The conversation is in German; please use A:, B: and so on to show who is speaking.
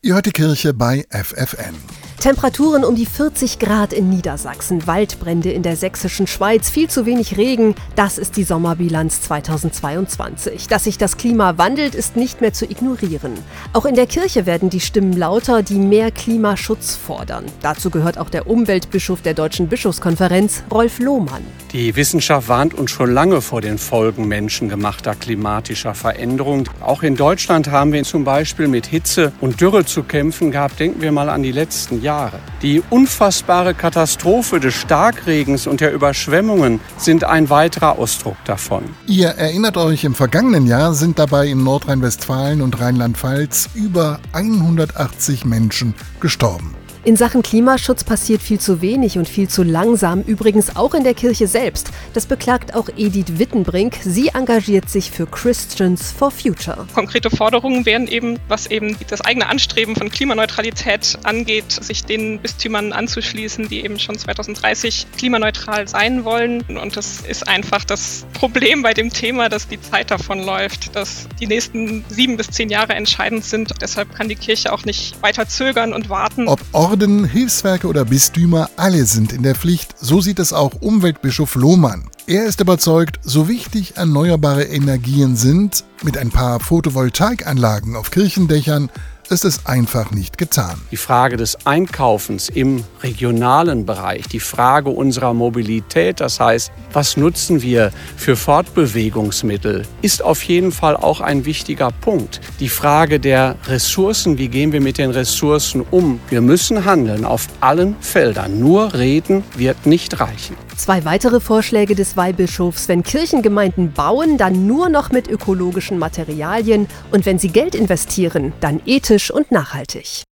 A: Ihr hört die Kirche bei FFN.
B: Temperaturen um die 40 Grad in Niedersachsen, Waldbrände in der sächsischen Schweiz, viel zu wenig Regen, das ist die Sommerbilanz 2022. Dass sich das Klima wandelt, ist nicht mehr zu ignorieren. Auch in der Kirche werden die Stimmen lauter, die mehr Klimaschutz fordern. Dazu gehört auch der Umweltbischof der Deutschen Bischofskonferenz, Rolf Lohmann.
C: Die Wissenschaft warnt uns schon lange vor den Folgen menschengemachter klimatischer Veränderungen. Auch in Deutschland haben wir zum Beispiel mit Hitze und Dürre zu kämpfen gehabt. Denken wir mal an die letzten Jahre. Jahre. Die unfassbare Katastrophe des Starkregens und der Überschwemmungen sind ein weiterer Ausdruck davon.
A: Ihr erinnert euch, im vergangenen Jahr sind dabei in Nordrhein-Westfalen und Rheinland-Pfalz über 180 Menschen gestorben.
B: In Sachen Klimaschutz passiert viel zu wenig und viel zu langsam, übrigens auch in der Kirche selbst. Das beklagt auch Edith Wittenbrink. Sie engagiert sich für Christians for Future.
D: Konkrete Forderungen wären eben, was eben das eigene Anstreben von Klimaneutralität angeht, sich den Bistümern anzuschließen, die eben schon 2030 klimaneutral sein wollen. Und das ist einfach das Problem bei dem Thema, dass die Zeit davon läuft, dass die nächsten sieben bis zehn Jahre entscheidend sind. Deshalb kann die Kirche auch nicht weiter zögern und warten.
A: Ob Orden, Hilfswerke oder Bistümer, alle sind in der Pflicht. So sieht es auch Umweltbischof Lohmann. Er ist überzeugt, so wichtig erneuerbare Energien sind, mit ein paar Photovoltaikanlagen auf Kirchendächern ist es einfach nicht getan.
C: Die Frage des Einkaufens im regionalen Bereich, die Frage unserer Mobilität, das heißt, was nutzen wir für Fortbewegungsmittel, ist auf jeden Fall auch ein wichtiger Punkt. Die Frage der Ressourcen, wie gehen wir mit den Ressourcen um? Wir müssen handeln auf allen Feldern. Nur reden wird nicht reichen.
B: Zwei weitere Vorschläge des Weihbischofs. Wenn Kirchengemeinden bauen, dann nur noch mit ökologischen Materialien und wenn sie Geld investieren, dann ethisch und nachhaltig.